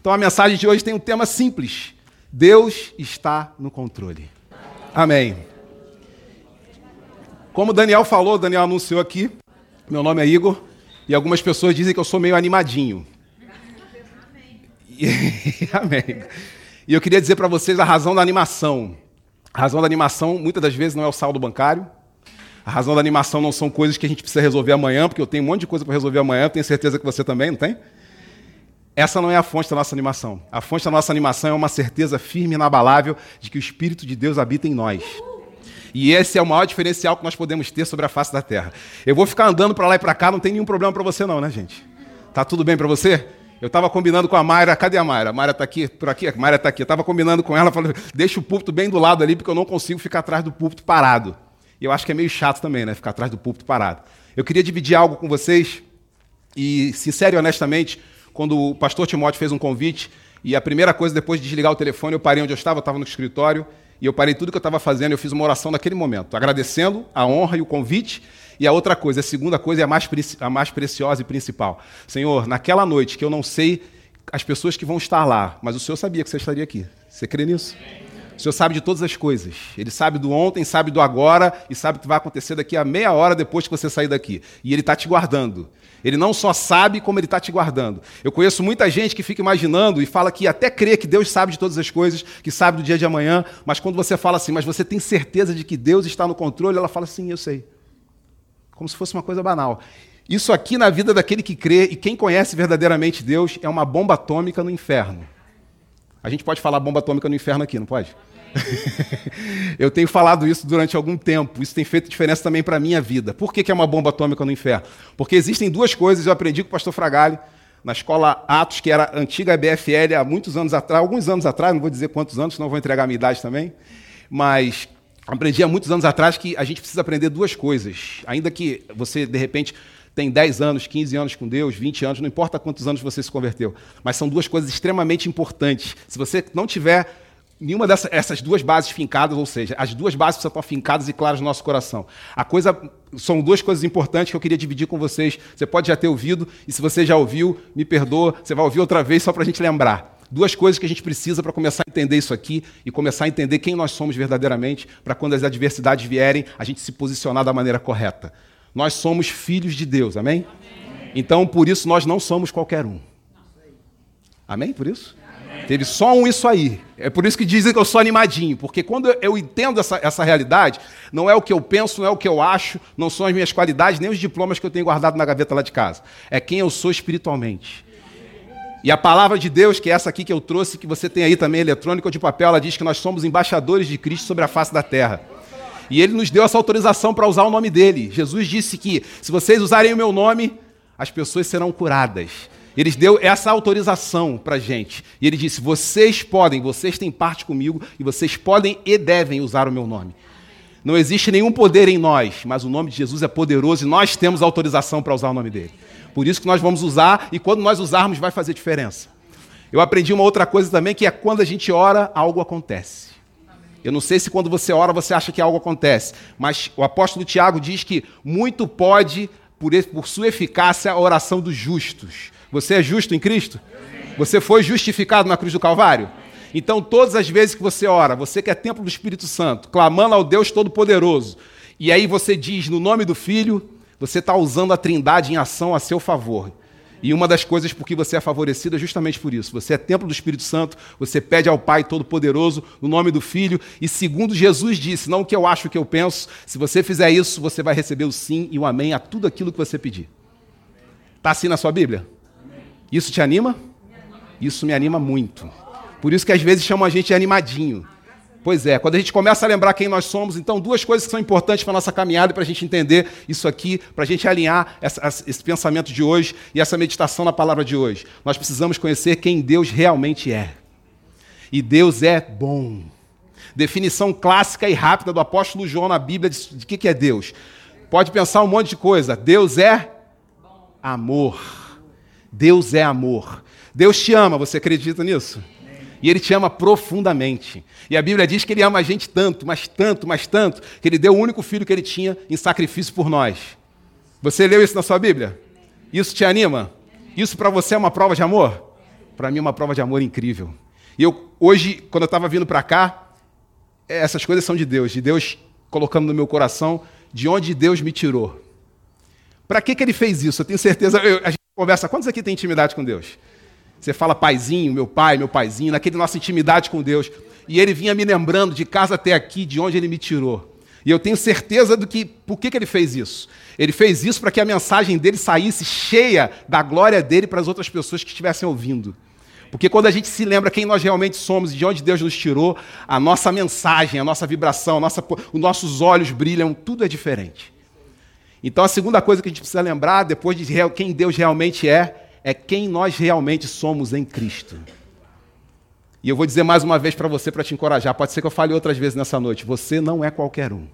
Então a mensagem de hoje tem um tema simples: Deus está no controle. Amém. Como Daniel falou, Daniel anunciou aqui, meu nome é Igor, e algumas pessoas dizem que eu sou meio animadinho. Amém. E eu queria dizer para vocês a razão da animação. A razão da animação, muitas das vezes, não é o saldo bancário. A razão da animação não são coisas que a gente precisa resolver amanhã, porque eu tenho um monte de coisa para resolver amanhã, tenho certeza que você também, não tem? Essa não é a fonte da nossa animação. A fonte da nossa animação é uma certeza firme e inabalável de que o Espírito de Deus habita em nós. E esse é o maior diferencial que nós podemos ter sobre a face da terra. Eu vou ficar andando para lá e para cá, não tem nenhum problema para você não, né, gente? Tá tudo bem para você? Eu estava combinando com a Mayra, cadê a Mayra? A Mayra está aqui, por aqui? A Mayra está aqui. Eu estava combinando com ela, falei, deixa o púlpito bem do lado ali, porque eu não consigo ficar atrás do púlpito parado. E eu acho que é meio chato também, né? Ficar atrás do púlpito parado. Eu queria dividir algo com vocês, e sincero e honestamente, quando o pastor Timóteo fez um convite, e a primeira coisa, depois de desligar o telefone, eu parei onde eu estava, eu estava no escritório, e eu parei tudo que eu estava fazendo, eu fiz uma oração naquele momento, agradecendo a honra e o convite, e a outra coisa, a segunda coisa é a mais, a mais preciosa e principal. Senhor, naquela noite que eu não sei as pessoas que vão estar lá, mas o Senhor sabia que você estaria aqui. Você crê nisso? O Senhor sabe de todas as coisas. Ele sabe do ontem, sabe do agora e sabe o que vai acontecer daqui a meia hora depois que você sair daqui. E Ele está te guardando. Ele não só sabe, como Ele está te guardando. Eu conheço muita gente que fica imaginando e fala que até crê que Deus sabe de todas as coisas, que sabe do dia de amanhã, mas quando você fala assim, mas você tem certeza de que Deus está no controle, ela fala assim, eu sei. Como se fosse uma coisa banal. Isso aqui na vida daquele que crê e quem conhece verdadeiramente Deus é uma bomba atômica no inferno. A gente pode falar bomba atômica no inferno aqui, não pode? eu tenho falado isso durante algum tempo. Isso tem feito diferença também para a minha vida. Por que, que é uma bomba atômica no inferno? Porque existem duas coisas, eu aprendi com o pastor Fragali, na escola Atos, que era antiga BFL, há muitos anos atrás, alguns anos atrás, não vou dizer quantos anos, senão vou entregar a minha idade também. Mas aprendi há muitos anos atrás que a gente precisa aprender duas coisas. Ainda que você, de repente, tem 10 anos, 15 anos com Deus, 20 anos, não importa quantos anos você se converteu. Mas são duas coisas extremamente importantes. Se você não tiver nenhuma dessas duas bases fincadas, ou seja, as duas bases precisam estar fincadas e claras no nosso coração. A coisa são duas coisas importantes que eu queria dividir com vocês. Você pode já ter ouvido, e se você já ouviu, me perdoa, você vai ouvir outra vez só para a gente lembrar. Duas coisas que a gente precisa para começar a entender isso aqui e começar a entender quem nós somos verdadeiramente, para quando as adversidades vierem, a gente se posicionar da maneira correta. Nós somos filhos de Deus, amém? amém. Então, por isso, nós não somos qualquer um. Amém? Por isso? Teve só um isso aí. É por isso que dizem que eu sou animadinho, porque quando eu entendo essa, essa realidade, não é o que eu penso, não é o que eu acho, não são as minhas qualidades, nem os diplomas que eu tenho guardado na gaveta lá de casa. É quem eu sou espiritualmente. E a palavra de Deus, que é essa aqui que eu trouxe, que você tem aí também, eletrônica ou de papel, ela diz que nós somos embaixadores de Cristo sobre a face da terra. E ele nos deu essa autorização para usar o nome dele. Jesus disse que se vocês usarem o meu nome, as pessoas serão curadas. Ele deu essa autorização para a gente. E ele disse: vocês podem, vocês têm parte comigo, e vocês podem e devem usar o meu nome. Não existe nenhum poder em nós, mas o nome de Jesus é poderoso e nós temos autorização para usar o nome dele. Por isso que nós vamos usar, e quando nós usarmos, vai fazer diferença. Eu aprendi uma outra coisa também, que é quando a gente ora, algo acontece. Eu não sei se quando você ora você acha que algo acontece, mas o apóstolo Tiago diz que muito pode, por, por sua eficácia, a oração dos justos. Você é justo em Cristo? Você foi justificado na cruz do Calvário? Então, todas as vezes que você ora, você que é templo do Espírito Santo, clamando ao Deus Todo-Poderoso, e aí você diz no nome do Filho, você está usando a trindade em ação a seu favor. E uma das coisas por que você é favorecido é justamente por isso. Você é templo do Espírito Santo, você pede ao Pai Todo-Poderoso, no nome do Filho, e segundo Jesus disse, não o que eu acho, o que eu penso, se você fizer isso, você vai receber o sim e o amém a tudo aquilo que você pedir. Está assim na sua Bíblia? Isso te anima? Isso me anima muito. Por isso que às vezes chamam a gente de animadinho. Pois é, quando a gente começa a lembrar quem nós somos, então duas coisas que são importantes para a nossa caminhada, para a gente entender isso aqui, para a gente alinhar essa, esse pensamento de hoje e essa meditação na palavra de hoje. Nós precisamos conhecer quem Deus realmente é. E Deus é bom. Definição clássica e rápida do apóstolo João na Bíblia de, de que, que é Deus. Pode pensar um monte de coisa. Deus é amor. Deus é amor. Deus te ama, você acredita nisso? E Ele te ama profundamente. E a Bíblia diz que Ele ama a gente tanto, mas tanto, mas tanto, que Ele deu o único filho que Ele tinha em sacrifício por nós. Você leu isso na sua Bíblia? Isso te anima? Isso para você é uma prova de amor? para mim é uma prova de amor incrível. E eu, hoje, quando eu estava vindo para cá, essas coisas são de Deus, de Deus colocando no meu coração de onde Deus me tirou. Para que, que ele fez isso? Eu tenho certeza. Eu, a gente conversa, quantos aqui tem intimidade com Deus? Você fala paizinho, meu pai, meu paizinho, naquele nossa intimidade com Deus. E ele vinha me lembrando de casa até aqui, de onde ele me tirou. E eu tenho certeza do que por que, que ele fez isso. Ele fez isso para que a mensagem dele saísse cheia da glória dele para as outras pessoas que estivessem ouvindo. Porque quando a gente se lembra quem nós realmente somos, de onde Deus nos tirou, a nossa mensagem, a nossa vibração, a nossa, os nossos olhos brilham, tudo é diferente. Então a segunda coisa que a gente precisa lembrar, depois de quem Deus realmente é, é quem nós realmente somos em Cristo. E eu vou dizer mais uma vez para você, para te encorajar, pode ser que eu fale outras vezes nessa noite: você não é qualquer um.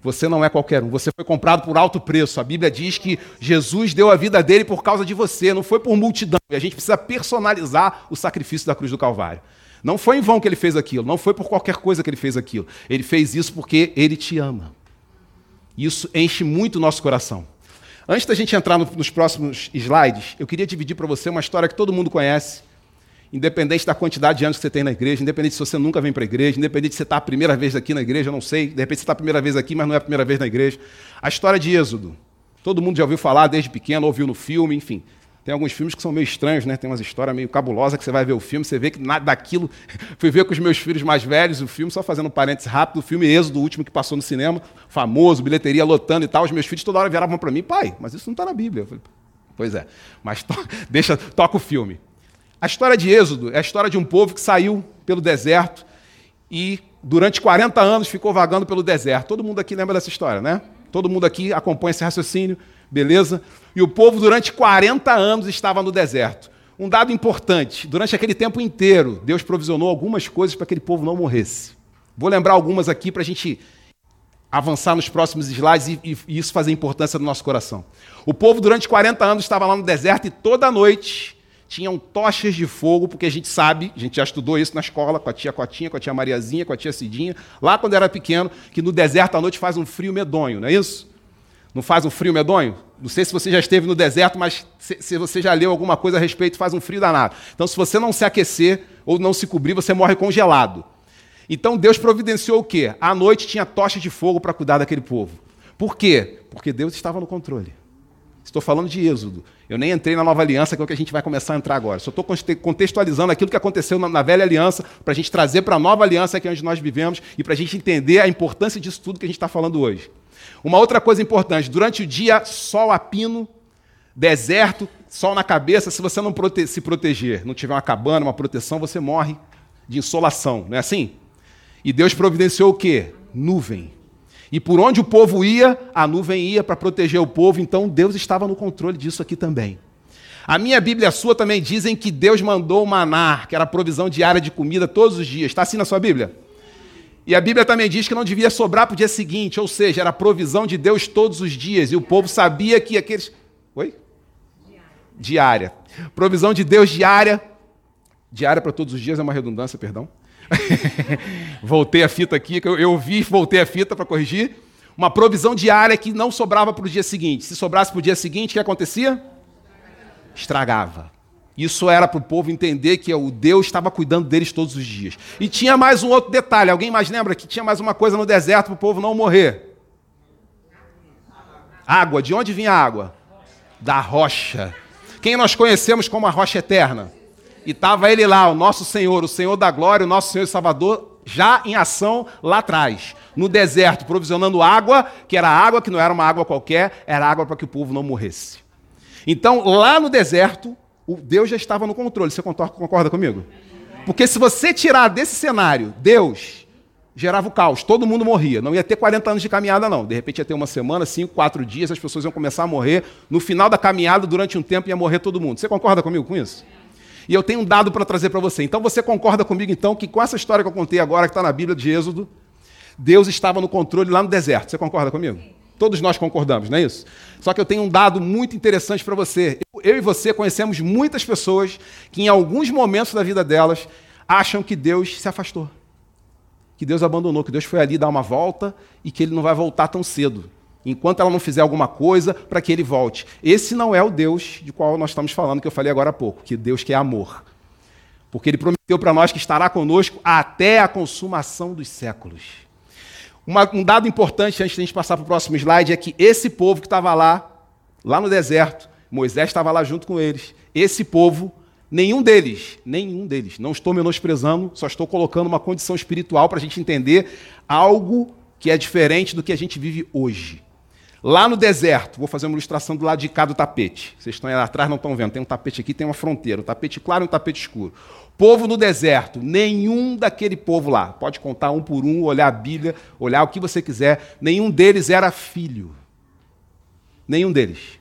Você não é qualquer um. Você foi comprado por alto preço. A Bíblia diz que Jesus deu a vida dele por causa de você, não foi por multidão. E a gente precisa personalizar o sacrifício da cruz do Calvário. Não foi em vão que ele fez aquilo, não foi por qualquer coisa que ele fez aquilo. Ele fez isso porque ele te ama. Isso enche muito o nosso coração. Antes da gente entrar no, nos próximos slides, eu queria dividir para você uma história que todo mundo conhece, independente da quantidade de anos que você tem na igreja, independente se você nunca vem para a igreja, independente se você está a primeira vez aqui na igreja, eu não sei, de repente você está a primeira vez aqui, mas não é a primeira vez na igreja. A história de Êxodo. Todo mundo já ouviu falar desde pequeno, ouviu no filme, enfim. Tem alguns filmes que são meio estranhos, né? Tem umas histórias meio cabulosas que você vai ver o filme, você vê que nada daquilo. Fui ver com os meus filhos mais velhos o filme, só fazendo um parênteses rápido, o filme Êxodo, o último que passou no cinema, famoso, bilheteria lotando e tal. Os meus filhos toda hora viravam para mim, pai, mas isso não está na Bíblia. Eu falei, pois é, mas to deixa, toca o filme. A história de Êxodo é a história de um povo que saiu pelo deserto e durante 40 anos ficou vagando pelo deserto. Todo mundo aqui lembra dessa história, né? Todo mundo aqui acompanha esse raciocínio, beleza? E o povo, durante 40 anos, estava no deserto. Um dado importante: durante aquele tempo inteiro, Deus provisionou algumas coisas para que aquele povo não morresse. Vou lembrar algumas aqui para a gente avançar nos próximos slides e, e, e, isso fazer importância no nosso coração. O povo, durante 40 anos, estava lá no deserto e toda noite tinham tochas de fogo, porque a gente sabe, a gente já estudou isso na escola, com a tia Cotinha, com a tia Mariazinha, com a tia Cidinha, lá quando era pequeno, que no deserto à noite faz um frio medonho, não é isso? Não faz um frio medonho? Não sei se você já esteve no deserto, mas se, se, você já leu alguma coisa a respeito, faz um frio danado. Então, se você não se aquecer ou não se cobrir, você morre congelado. Então, Deus providenciou o quê? À noite tinha tocha de fogo para cuidar daquele povo. Por quê? Porque Deus estava no controle. Estou falando de Êxodo. Eu nem entrei na nova aliança, que é o que a gente vai começar a entrar agora. Só estou contextualizando aquilo que aconteceu na, velha aliança, para a gente trazer para a nova aliança, que é onde nós vivemos, e para a gente entender a importância disso tudo que a gente está falando hoje. Uma outra coisa importante: durante o dia, sol a pino, deserto, sol na cabeça. Se você não prote se proteger, não tiver uma cabana, uma proteção, você morre de insolação, não é assim? E Deus providenciou o quê? Nuvem. E por onde o povo ia, a nuvem ia para proteger o povo, então Deus estava no controle disso aqui também. A minha Bíblia e a sua também dizem que Deus mandou o maná, que era a provisão diária de comida todos os dias. Está assim na sua Bíblia? E a Bíblia também diz que não devia sobrar para o dia seguinte, ou seja, era a provisão de Deus todos os dias. E o povo sabia que aqueles. Oi? Diária. diária. Provisão de Deus diária. Diária para todos os dias é uma redundância, perdão. voltei a fita aqui, eu, eu vi, voltei a fita para corrigir. Uma provisão diária que não sobrava para o dia seguinte. Se sobrasse para o dia seguinte, o que acontecia? Estragava. Isso era para o povo entender que o Deus estava cuidando deles todos os dias. E tinha mais um outro detalhe. Alguém mais lembra que tinha mais uma coisa no deserto para o povo não morrer? Água. De onde vinha a água? Da rocha. Quem nós conhecemos como a rocha eterna? E estava ele lá, o nosso Senhor, o Senhor da glória, o nosso Senhor e Salvador, já em ação lá atrás, no deserto, provisionando água, que era água que não era uma água qualquer, era água para que o povo não morresse. Então, lá no deserto, o Deus já estava no controle. Você concorda comigo? Porque se você tirar desse cenário Deus, gerava o caos, todo mundo morria. Não ia ter 40 anos de caminhada, não. De repente ia ter uma semana, cinco, quatro dias, as pessoas iam começar a morrer. No final da caminhada, durante um tempo, ia morrer todo mundo. Você concorda comigo com isso? E eu tenho um dado para trazer para você. Então você concorda comigo, então, que com essa história que eu contei agora, que está na Bíblia de Êxodo, Deus estava no controle lá no deserto. Você concorda comigo? Todos nós concordamos, não é isso? Só que eu tenho um dado muito interessante para você. Eu e você conhecemos muitas pessoas que, em alguns momentos da vida delas, acham que Deus se afastou. Que Deus abandonou, que Deus foi ali dar uma volta e que ele não vai voltar tão cedo. Enquanto ela não fizer alguma coisa para que ele volte. Esse não é o Deus de qual nós estamos falando, que eu falei agora há pouco, que Deus que é amor. Porque ele prometeu para nós que estará conosco até a consumação dos séculos. Uma, um dado importante antes de a gente passar para o próximo slide é que esse povo que estava lá, lá no deserto, Moisés estava lá junto com eles. Esse povo, nenhum deles, nenhum deles, não estou menosprezando, só estou colocando uma condição espiritual para a gente entender algo que é diferente do que a gente vive hoje. Lá no deserto, vou fazer uma ilustração do lado de cá do tapete. Vocês estão aí atrás, não estão vendo. Tem um tapete aqui, tem uma fronteira. Um tapete claro e um tapete escuro. Povo no deserto, nenhum daquele povo lá, pode contar um por um, olhar a Bíblia, olhar o que você quiser, nenhum deles era filho. Nenhum deles.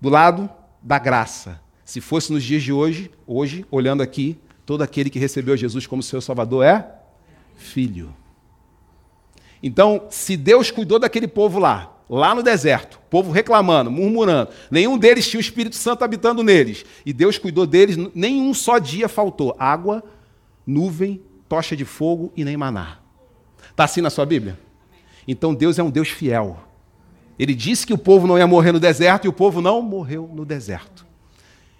Do lado da graça. Se fosse nos dias de hoje, hoje, olhando aqui, todo aquele que recebeu Jesus como seu Salvador é filho. Então, se Deus cuidou daquele povo lá, lá no deserto, povo reclamando, murmurando, nenhum deles tinha o Espírito Santo habitando neles, e Deus cuidou deles, nenhum só dia faltou água, nuvem, tocha de fogo e nem maná. Está assim na sua Bíblia? Então Deus é um Deus fiel. Ele disse que o povo não ia morrer no deserto e o povo não morreu no deserto.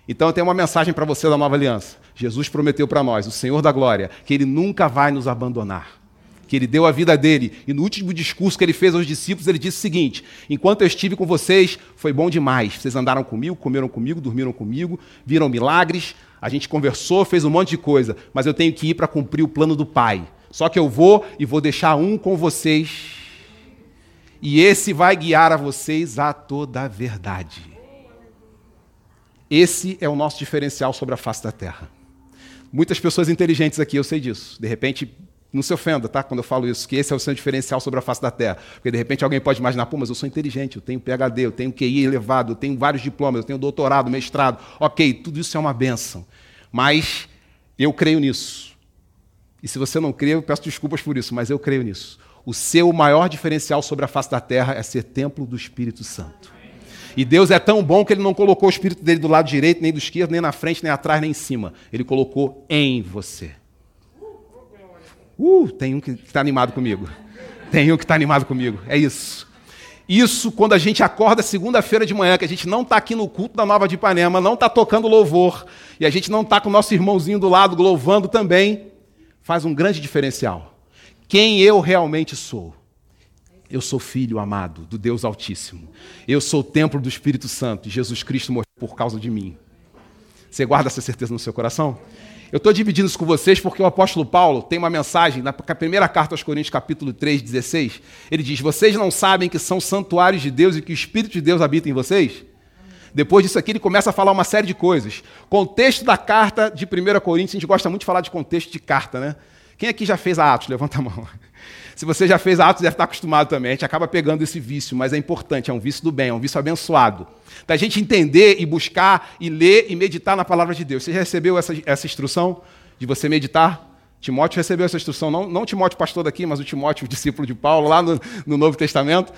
Então eu tenho uma mensagem para você da nova aliança. Jesus prometeu para nós, o Senhor da glória, que ele nunca vai nos abandonar que ele deu a vida dele. E no último discurso que ele fez aos discípulos, ele disse o seguinte: Enquanto eu estive com vocês, foi bom demais. Vocês andaram comigo, comeram comigo, dormiram comigo, viram milagres, a gente conversou, fez um monte de coisa, mas eu tenho que ir para cumprir o plano do Pai. Só que eu vou e vou deixar um com vocês, e esse vai guiar a vocês a toda a verdade. Esse é o nosso diferencial sobre a face da terra. Muitas pessoas inteligentes aqui, eu sei disso. De repente, não se ofenda, tá? Quando eu falo isso, que esse é o seu diferencial sobre a face da Terra. Porque de repente alguém pode imaginar, pô, mas eu sou inteligente, eu tenho PhD, eu tenho QI elevado, eu tenho vários diplomas, eu tenho doutorado, mestrado. Ok, tudo isso é uma benção. Mas eu creio nisso. E se você não crê, eu peço desculpas por isso, mas eu creio nisso. O seu maior diferencial sobre a face da Terra é ser templo do Espírito Santo. E Deus é tão bom que ele não colocou o Espírito dele do lado direito, nem do esquerdo, nem na frente, nem atrás, nem em cima. Ele colocou em você. Uh, tem um que está animado comigo. Tem um que está animado comigo. É isso. Isso quando a gente acorda segunda-feira de manhã, que a gente não está aqui no culto da Nova de Ipanema, não está tocando louvor, e a gente não está com o nosso irmãozinho do lado louvando também, faz um grande diferencial. Quem eu realmente sou? Eu sou filho amado do Deus Altíssimo. Eu sou o templo do Espírito Santo. E Jesus Cristo morreu por causa de mim. Você guarda essa certeza no seu coração? Eu estou dividindo isso com vocês porque o apóstolo Paulo tem uma mensagem na primeira carta aos Coríntios, capítulo 3, 16. Ele diz: Vocês não sabem que são santuários de Deus e que o Espírito de Deus habita em vocês? Depois disso aqui, ele começa a falar uma série de coisas. Contexto da carta de 1 Coríntios, a gente gosta muito de falar de contexto de carta, né? Quem aqui já fez a Atos? Levanta a mão. Se você já fez Atos, deve estar acostumado também. A gente acaba pegando esse vício, mas é importante, é um vício do bem, é um vício abençoado. Da gente entender e buscar e ler e meditar na palavra de Deus. Você recebeu essa, essa instrução de você meditar? Timóteo recebeu essa instrução, não, não Timóteo pastor daqui, mas o Timóteo, o discípulo de Paulo, lá no, no Novo Testamento.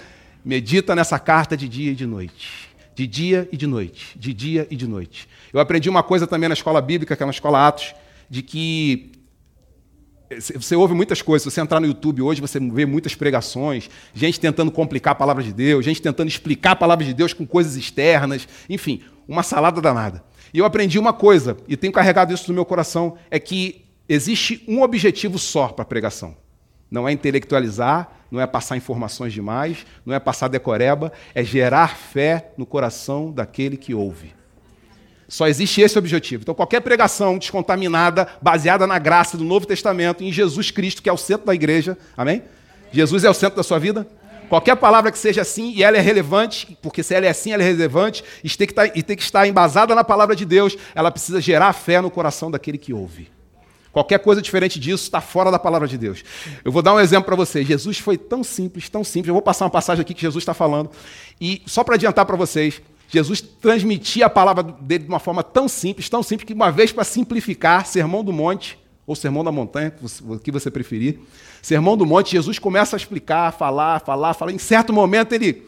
Medita nessa carta de dia e de noite. De dia e de noite. De dia e de noite. Eu aprendi uma coisa também na escola bíblica, que é na escola Atos, de que você ouve muitas coisas. Se você entrar no YouTube hoje, você vê muitas pregações, gente tentando complicar a palavra de Deus, gente tentando explicar a palavra de Deus com coisas externas, enfim, uma salada danada. E eu aprendi uma coisa, e tenho carregado isso no meu coração, é que existe um objetivo só para a pregação. Não é intelectualizar, não é passar informações demais, não é passar decoreba, é gerar fé no coração daquele que ouve. Só existe esse objetivo. Então, qualquer pregação descontaminada, baseada na graça do Novo Testamento, em Jesus Cristo, que é o centro da igreja, amém? Jesus é o centro da sua vida? Qualquer palavra que seja assim e ela é relevante, porque se ela é assim, ela é relevante e tem que estar, tá, e tem que estar embasada na palavra de Deus, ela precisa gerar fé no coração daquele que ouve. Qualquer coisa diferente disso está fora da palavra de Deus. Eu vou dar um exemplo para vocês. Jesus foi tão simples, tão simples. Eu vou passar uma passagem aqui que Jesus está falando. E só para adiantar para vocês, Jesus transmitia a palavra dele de uma forma tão simples, tão simples, que uma vez para simplificar, Sermão do Monte, ou Sermão da Montanha, o que você preferir, Sermão do Monte, Jesus começa a explicar, falar, falar, falar. Em certo momento ele.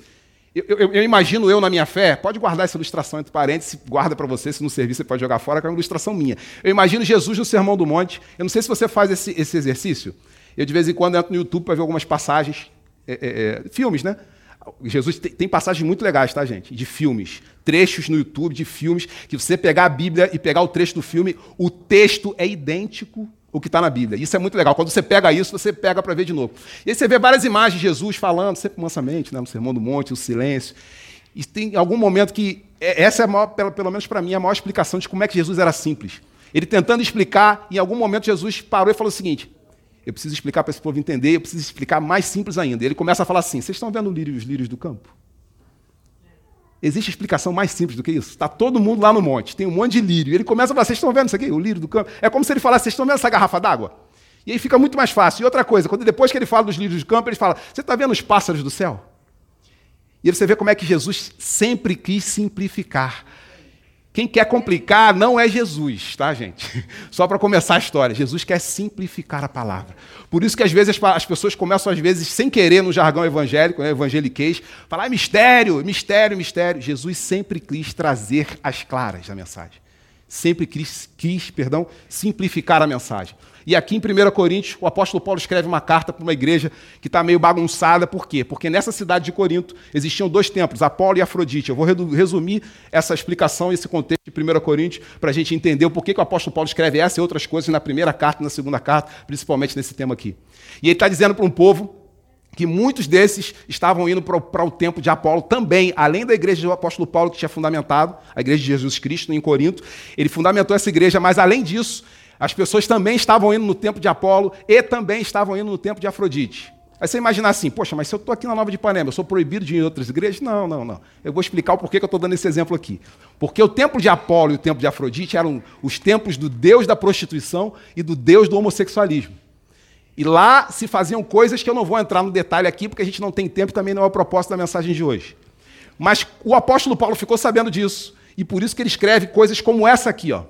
Eu, eu, eu imagino eu na minha fé, pode guardar essa ilustração entre parênteses, guarda para você, se não servir você pode jogar fora, que é uma ilustração minha. Eu imagino Jesus no Sermão do Monte. Eu não sei se você faz esse, esse exercício. Eu de vez em quando entro no YouTube para ver algumas passagens, é, é, é filmes, né? Jesus tem passagens muito legais, tá, gente? De filmes, trechos no YouTube de filmes, que você pegar a Bíblia e pegar o trecho do filme, o texto é idêntico ao que está na Bíblia. Isso é muito legal. Quando você pega isso, você pega para ver de novo. E aí você vê várias imagens de Jesus falando, sempre mansamente, né, no Sermão do Monte, o silêncio. E tem algum momento que. É, essa é, maior, pelo, pelo menos para mim, a maior explicação de como é que Jesus era simples. Ele tentando explicar, em algum momento Jesus parou e falou o seguinte: eu preciso explicar para esse povo entender, eu preciso explicar mais simples ainda. Ele começa a falar assim: vocês estão vendo os lírios do campo? Existe explicação mais simples do que isso? Está todo mundo lá no monte, tem um monte de lírio. Ele começa a falar: vocês estão vendo isso aqui? O lírio do campo? É como se ele falasse: vocês estão vendo essa garrafa d'água? E aí fica muito mais fácil. E outra coisa, quando depois que ele fala dos lírios do campo, ele fala: você está vendo os pássaros do céu? E você vê como é que Jesus sempre quis simplificar. Quem quer complicar não é Jesus, tá, gente? Só para começar a história. Jesus quer simplificar a palavra. Por isso que às vezes as pessoas começam, às vezes, sem querer, no jargão evangélico, né, evangeliquez, falar ah, mistério, mistério, mistério. Jesus sempre quis trazer as claras da mensagem. Sempre quis, quis perdão, simplificar a mensagem. E aqui em 1 Coríntios, o apóstolo Paulo escreve uma carta para uma igreja que está meio bagunçada. Por quê? Porque nessa cidade de Corinto existiam dois templos, Apolo e Afrodite. Eu vou resumir essa explicação, esse contexto de 1 Coríntios, para a gente entender o porquê que o apóstolo Paulo escreve essa e outras coisas na primeira carta e na segunda carta, principalmente nesse tema aqui. E ele está dizendo para um povo que muitos desses estavam indo para o templo de Apolo também, além da igreja do apóstolo Paulo que tinha fundamentado, a igreja de Jesus Cristo em Corinto, ele fundamentou essa igreja, mas além disso, as pessoas também estavam indo no templo de Apolo e também estavam indo no templo de Afrodite. Aí você imagina assim, poxa, mas se eu estou aqui na Nova de Ipanema, eu sou proibido de ir em outras igrejas? Não, não, não. Eu vou explicar o porquê que eu estou dando esse exemplo aqui. Porque o templo de Apolo e o templo de Afrodite eram os templos do deus da prostituição e do deus do homossexualismo. E lá se faziam coisas que eu não vou entrar no detalhe aqui, porque a gente não tem tempo e também não é o propósito da mensagem de hoje. Mas o apóstolo Paulo ficou sabendo disso, e por isso que ele escreve coisas como essa aqui, ó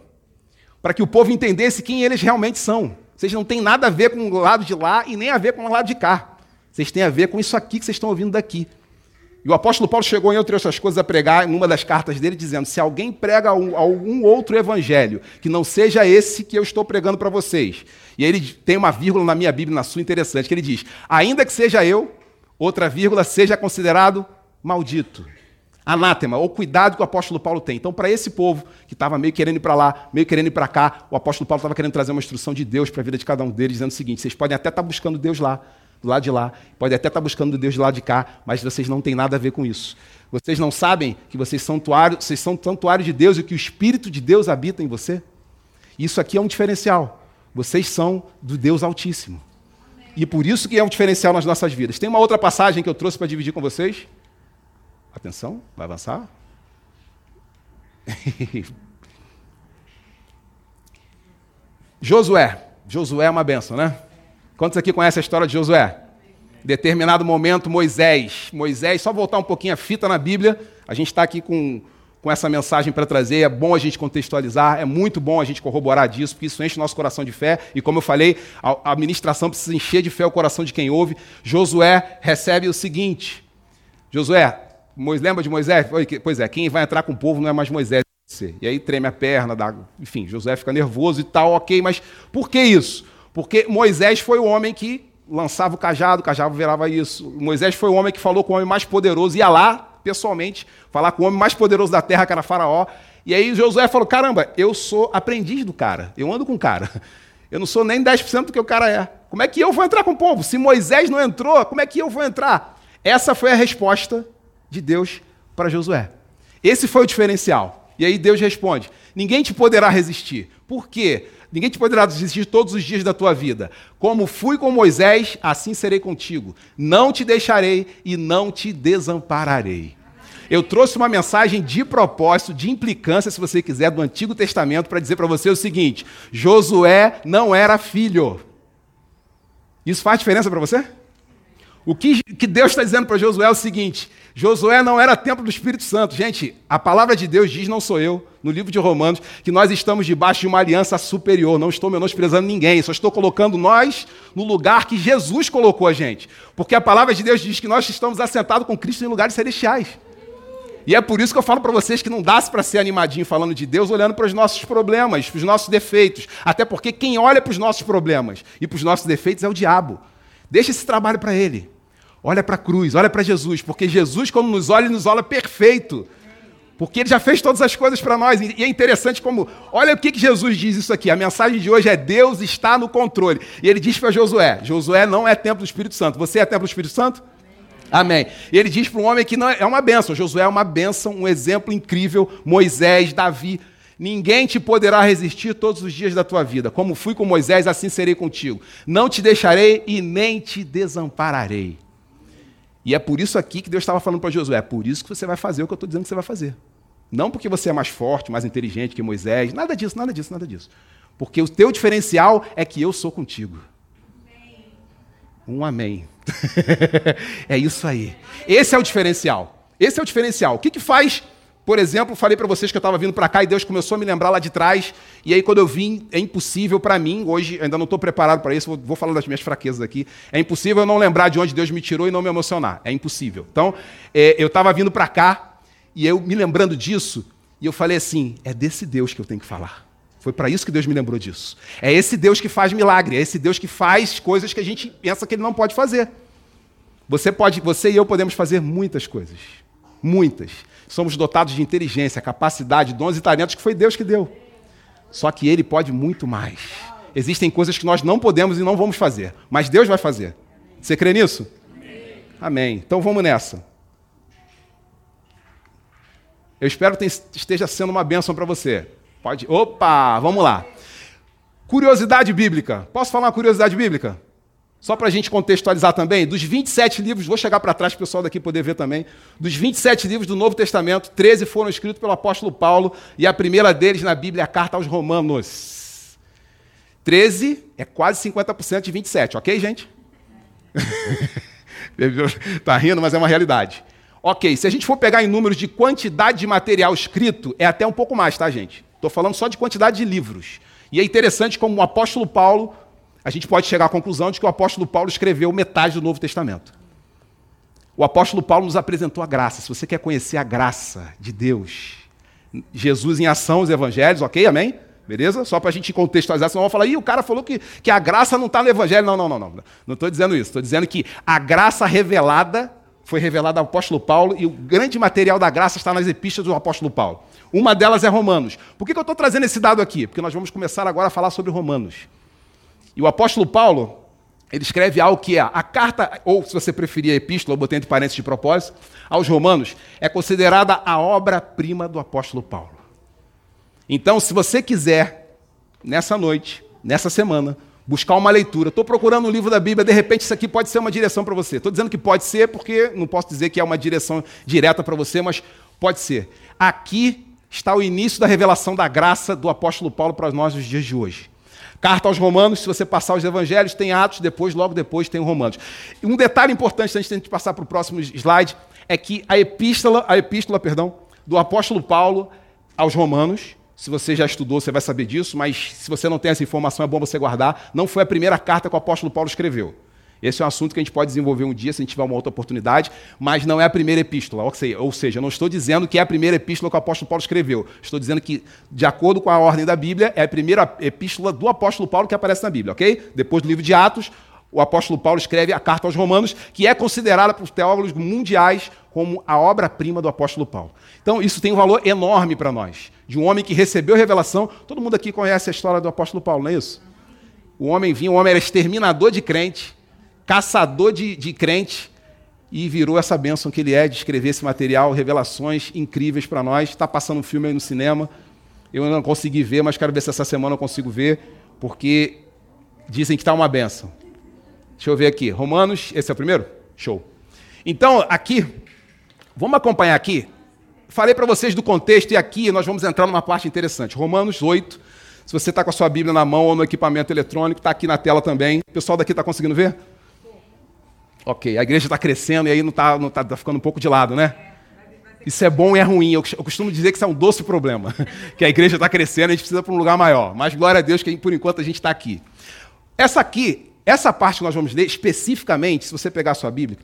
para que o povo entendesse quem eles realmente são. Vocês não têm nada a ver com o lado de lá e nem a ver com o lado de cá. Vocês têm a ver com isso aqui que vocês estão ouvindo daqui. E o apóstolo Paulo chegou, entre outras coisas, a pregar em uma das cartas dele, dizendo: se alguém prega algum outro evangelho que não seja esse que eu estou pregando para vocês. E ele tem uma vírgula na minha Bíblia, na sua interessante, que ele diz: ainda que seja eu, outra vírgula, seja considerado maldito anátema, ou cuidado que o apóstolo Paulo tem. Então, para esse povo que estava meio querendo ir para lá, meio querendo ir para cá, o apóstolo Paulo estava querendo trazer uma instrução de Deus para a vida de cada um deles, dizendo o seguinte: vocês podem até estar tá buscando Deus lá, do lado de lá, podem até estar tá buscando Deus do lado de cá, mas vocês não têm nada a ver com isso. Vocês não sabem que vocês são santuário, vocês são santuário de Deus e que o Espírito de Deus habita em você? Isso aqui é um diferencial. Vocês são do Deus Altíssimo. E por isso que é um diferencial nas nossas vidas. Tem uma outra passagem que eu trouxe para dividir com vocês. Atenção, vai avançar? Josué. Josué é uma benção, né? Quantos aqui conhecem a história de Josué? Determinado momento, Moisés. Moisés, só voltar um pouquinho a fita na Bíblia. A gente está aqui com, com essa mensagem para trazer. É bom a gente contextualizar, é muito bom a gente corroborar disso, porque isso enche o nosso coração de fé. E como eu falei, a, a ministração precisa encher de fé o coração de quem ouve. Josué recebe o seguinte: Josué, lembra de Moisés? Pois é, quem vai entrar com o povo não é mais Moisés. E aí treme a perna, dá, enfim, José fica nervoso e tal, ok, mas por que isso? Porque Moisés foi o homem que lançava o cajado, o cajado virava isso. Moisés foi o homem que falou com o homem mais poderoso, ia lá, pessoalmente, falar com o homem mais poderoso da terra, que era Faraó. E aí Josué falou: caramba, eu sou aprendiz do cara, eu ando com o cara. Eu não sou nem 10% do que o cara é. Como é que eu vou entrar com o povo? Se Moisés não entrou, como é que eu vou entrar? Essa foi a resposta de Deus para Josué. Esse foi o diferencial. E aí Deus responde: Ninguém te poderá resistir. Por quê? Ninguém te poderá resistir todos os dias da tua vida. Como fui com Moisés, assim serei contigo. Não te deixarei e não te desampararei. Eu trouxe uma mensagem de propósito, de implicância, se você quiser, do Antigo Testamento, para dizer para você o seguinte: Josué não era filho. Isso faz diferença para você? O que, que Deus está dizendo para Josué é o seguinte: Josué não era templo do Espírito Santo. Gente, a palavra de Deus diz, não sou eu, no livro de Romanos, que nós estamos debaixo de uma aliança superior. Não estou menosprezando ninguém, só estou colocando nós no lugar que Jesus colocou a gente. Porque a palavra de Deus diz que nós estamos assentados com Cristo em lugares celestiais. E é por isso que eu falo para vocês que não dá para ser animadinho falando de Deus olhando para os nossos problemas, para os nossos defeitos. Até porque quem olha para os nossos problemas e para os nossos defeitos é o diabo. Deixa esse trabalho para ele. Olha para a cruz, olha para Jesus, porque Jesus, quando nos olha, nos olha perfeito. Porque ele já fez todas as coisas para nós. E é interessante como. Olha o que, que Jesus diz isso aqui. A mensagem de hoje é Deus está no controle. E ele diz para Josué: Josué não é templo do Espírito Santo. Você é templo do Espírito Santo? Amém. E ele diz para um homem que não é, é uma bênção. Josué é uma bênção, um exemplo incrível. Moisés, Davi. Ninguém te poderá resistir todos os dias da tua vida. Como fui com Moisés, assim serei contigo. Não te deixarei e nem te desampararei. E é por isso aqui que Deus estava falando para Josué: é por isso que você vai fazer o que eu estou dizendo que você vai fazer. Não porque você é mais forte, mais inteligente que Moisés, nada disso, nada disso, nada disso. Porque o teu diferencial é que eu sou contigo. Um amém. é isso aí. Esse é o diferencial. Esse é o diferencial. O que, que faz por exemplo, falei para vocês que eu estava vindo para cá e Deus começou a me lembrar lá de trás. E aí, quando eu vim, é impossível para mim, hoje ainda não estou preparado para isso, vou, vou, falar das minhas fraquezas aqui. É impossível eu não lembrar de onde Deus me tirou e não me emocionar. É impossível. Então, é, eu estava vindo para cá e eu me lembrando disso, e eu falei assim: é desse Deus que eu tenho que falar. Foi para isso que Deus me lembrou disso. É esse Deus que faz milagre, é esse Deus que faz coisas que a gente pensa que ele não pode fazer. Você pode, você e eu podemos fazer muitas coisas. Muitas. Somos dotados de inteligência, capacidade, dons e talentos que foi Deus que deu. Só que Ele pode muito mais. Existem coisas que nós não podemos e não vamos fazer, mas Deus vai fazer. Você crê nisso? Amém. Então vamos nessa. Eu espero que esteja sendo uma bênção para você. Pode. Opa, vamos lá. Curiosidade bíblica. Posso falar uma curiosidade bíblica? Só para a gente contextualizar também, dos 27 livros, vou chegar para trás para o pessoal daqui poder ver também, dos 27 livros do Novo Testamento, 13 foram escritos pelo apóstolo Paulo, e a primeira deles na Bíblia é a carta aos Romanos. 13 é quase 50% de 27, ok, gente? tá rindo, mas é uma realidade. Ok, se a gente for pegar em números de quantidade de material escrito, é até um pouco mais, tá, gente? Estou falando só de quantidade de livros. E é interessante como o apóstolo Paulo a gente pode chegar à conclusão de que o apóstolo Paulo escreveu metade do Novo Testamento. O apóstolo Paulo nos apresentou a graça. Se você quer conhecer a graça de Deus, Jesus em ação, os evangelhos, ok? Amém? Beleza? Só para a gente contextualizar, senão vão falar, ih, o cara falou que, que a graça não está no evangelho. Não, não, não, não. Não estou dizendo isso. Estou dizendo que a graça revelada foi revelada ao apóstolo Paulo e o grande material da graça está nas epístolas do apóstolo Paulo. Uma delas é Romanos. Por que, que eu estou trazendo esse dado aqui? Porque nós vamos começar agora a falar sobre Romanos. E o apóstolo Paulo, ele escreve algo que é a carta, ou se você preferir a epístola, eu botei entre parênteses de propósito, aos romanos, é considerada a obra-prima do apóstolo Paulo. Então, se você quiser, nessa noite, nessa semana, buscar uma leitura, estou procurando um livro da Bíblia, de repente isso aqui pode ser uma direção para você. Estou dizendo que pode ser, porque não posso dizer que é uma direção direta para você, mas pode ser. Aqui está o início da revelação da graça do apóstolo Paulo para nós nos dias de hoje. Carta aos Romanos, se você passar os evangelhos, tem Atos, depois, logo depois, tem Romanos. E um detalhe importante, antes de passar para o próximo slide, é que a epístola, a epístola perdão, do apóstolo Paulo aos Romanos, se você já estudou, você vai saber disso, mas se você não tem essa informação, é bom você guardar. Não foi a primeira carta que o apóstolo Paulo escreveu. Esse é um assunto que a gente pode desenvolver um dia, se a gente tiver uma outra oportunidade, mas não é a primeira epístola. Ou seja, não estou dizendo que é a primeira epístola que o apóstolo Paulo escreveu. Estou dizendo que, de acordo com a ordem da Bíblia, é a primeira epístola do apóstolo Paulo que aparece na Bíblia, ok? Depois do livro de Atos, o apóstolo Paulo escreve a carta aos Romanos, que é considerada por teólogos mundiais como a obra-prima do apóstolo Paulo. Então, isso tem um valor enorme para nós. De um homem que recebeu revelação. Todo mundo aqui conhece a história do apóstolo Paulo, não é isso? O homem vinha, o homem era exterminador de crente, caçador de, de crente, e virou essa bênção que ele é de escrever esse material, revelações incríveis para nós. Está passando um filme aí no cinema. Eu não consegui ver, mas quero ver se essa semana eu consigo ver, porque dizem que está uma benção. Deixa eu ver aqui. Romanos, esse é o primeiro? Show. Então, aqui, vamos acompanhar aqui. Falei para vocês do contexto e aqui nós vamos entrar numa parte interessante. Romanos 8. Se você está com a sua Bíblia na mão ou no equipamento eletrônico, está aqui na tela também. O pessoal daqui está conseguindo ver? Ok, a igreja está crescendo e aí não está não tá, tá ficando um pouco de lado, né? Isso é bom e é ruim. Eu, costumo dizer que isso é um doce problema. que a igreja está crescendo a gente precisa para um lugar maior. Mas glória a Deus que por enquanto a gente está aqui. Essa aqui, essa parte que nós vamos ler, especificamente, se você pegar a sua Bíblia,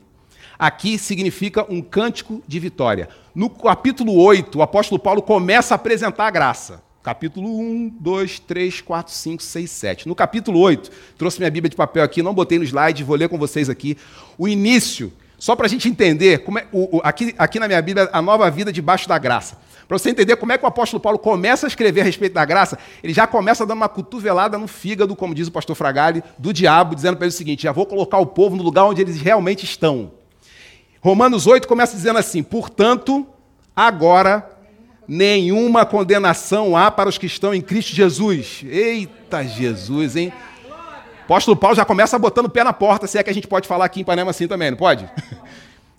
aqui significa um cântico de vitória. No capítulo 8, o apóstolo Paulo começa a apresentar a graça. Capítulo 1, 2, 3, 4, 5, 6, 7. No capítulo 8, trouxe minha Bíblia de papel aqui, não botei no slide, vou ler com vocês aqui. O início Só para a gente entender, como é, o, o, aqui, aqui na minha Bíblia, a nova vida debaixo da graça. Para você entender como é que o apóstolo Paulo começa a escrever a respeito da graça, ele já começa dando uma cotovelada no fígado, como diz o pastor Fragale, do diabo, dizendo para ele o seguinte: já vou colocar o povo no lugar onde eles realmente estão. Romanos 8 começa dizendo assim: portanto, agora nenhuma condenação há para os que estão em Cristo Jesus. Eita Jesus, hein? apóstolo Paulo já começa botando o pé na porta, se é que a gente pode falar aqui em Panema assim também, não pode?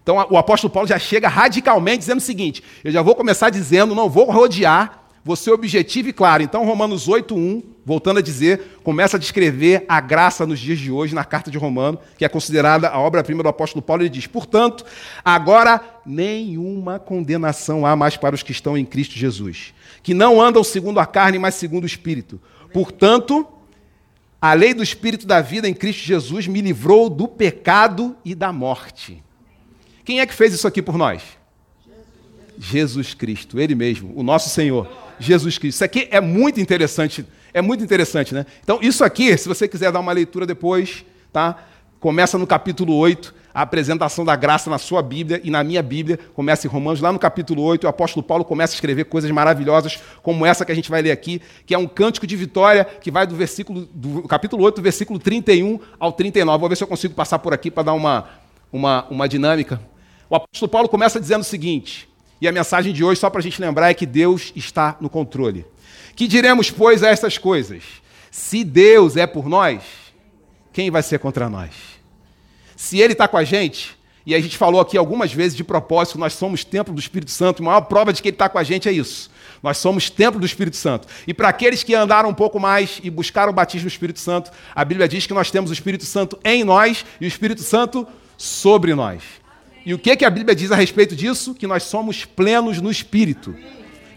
Então o apóstolo Paulo já chega radicalmente dizendo o seguinte: eu já vou começar dizendo, não vou rodear, ser objetivo e claro. Então, Romanos 8,1, voltando a dizer, começa a descrever a graça nos dias de hoje, na carta de Romano, que é considerada a obra-prima do apóstolo Paulo. Ele diz: portanto, agora nenhuma condenação há mais para os que estão em Cristo Jesus, que não andam segundo a carne, mas segundo o Espírito. Portanto, a lei do Espírito da vida em Cristo Jesus me livrou do pecado e da morte. Quem é que fez isso aqui por nós? Jesus Cristo, Ele mesmo, o nosso Senhor, Jesus Cristo. Isso aqui é muito interessante, é muito interessante, né? Então, isso aqui, se você quiser dar uma leitura depois, tá? Começa no capítulo 8, a apresentação da graça na sua Bíblia e na minha Bíblia, começa em Romanos, lá no capítulo 8, o apóstolo Paulo começa a escrever coisas maravilhosas, como essa que a gente vai ler aqui, que é um cântico de vitória, que vai do versículo do capítulo 8, do versículo 31 ao 39. Vou ver se eu consigo passar por aqui para dar uma, uma, uma dinâmica. O apóstolo Paulo começa dizendo o seguinte, e a mensagem de hoje, só para a gente lembrar, é que Deus está no controle. Que diremos, pois, a essas coisas? Se Deus é por nós, quem vai ser contra nós? Se Ele está com a gente, e a gente falou aqui algumas vezes de propósito, nós somos templo do Espírito Santo, a maior prova de que Ele está com a gente é isso. Nós somos templo do Espírito Santo. E para aqueles que andaram um pouco mais e buscaram o batismo do Espírito Santo, a Bíblia diz que nós temos o Espírito Santo em nós e o Espírito Santo sobre nós. E o que, que a Bíblia diz a respeito disso? Que nós somos plenos no Espírito.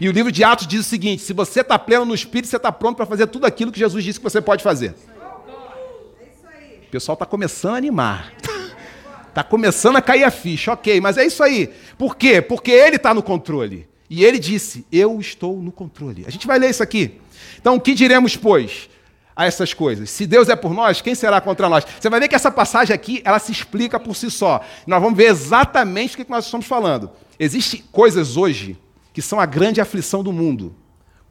E o livro de Atos diz o seguinte: se você está pleno no Espírito, você está pronto para fazer tudo aquilo que Jesus disse que você pode fazer. O pessoal está começando a animar. Está começando a cair a ficha, ok, mas é isso aí. Por quê? Porque ele está no controle. E ele disse: Eu estou no controle. A gente vai ler isso aqui. Então, o que diremos, pois? A essas coisas. Se Deus é por nós, quem será contra nós? Você vai ver que essa passagem aqui, ela se explica por si só. Nós vamos ver exatamente o que nós estamos falando. Existem coisas hoje que são a grande aflição do mundo.